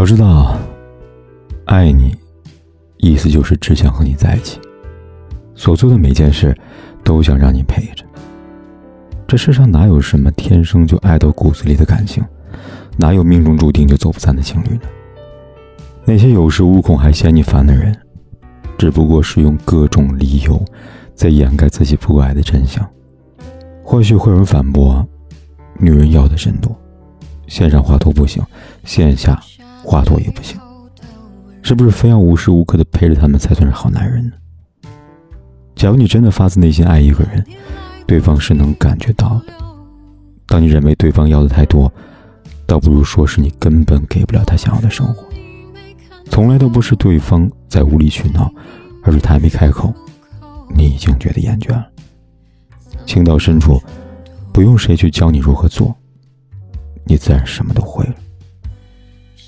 要知道，爱你，意思就是只想和你在一起，所做的每件事，都想让你陪着。这世上哪有什么天生就爱到骨子里的感情，哪有命中注定就走不散的情侣呢？那些有恃无恐还嫌你烦的人，只不过是用各种理由，在掩盖自己不爱的真相。或许会有人反驳：女人要的真多，线上画图不行，线下。话多也不行，是不是非要无时无刻的陪着他们才算是好男人呢？假如你真的发自内心爱一个人，对方是能感觉到的。当你认为对方要的太多，倒不如说是你根本给不了他想要的生活。从来都不是对方在无理取闹，而是他还没开口，你已经觉得厌倦了。情到深处，不用谁去教你如何做，你自然什么都会了。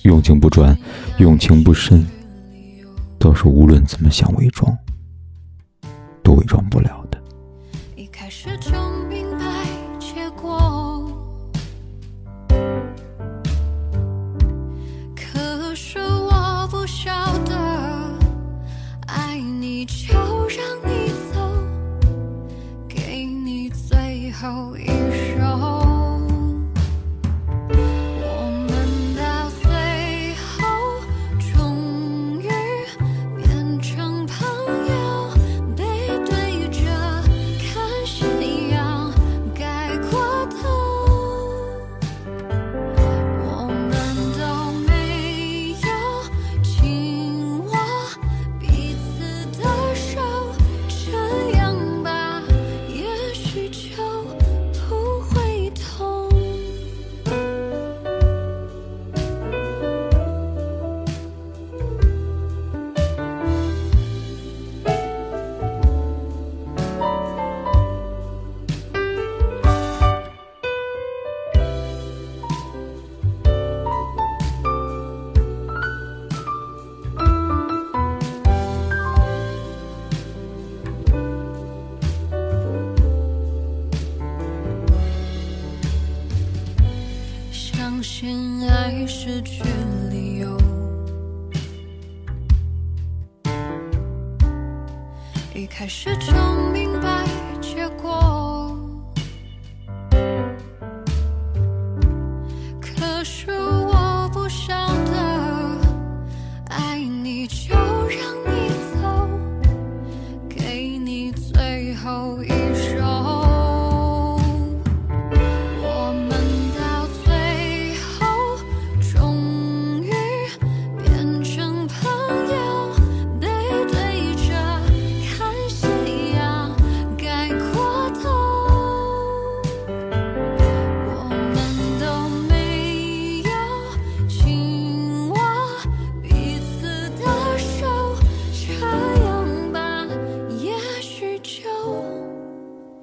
用情不专，用情不深，都是无论怎么想伪装，都伪装不了的。一开始失去理由，一开始就明白结果，可是我不晓得，爱你就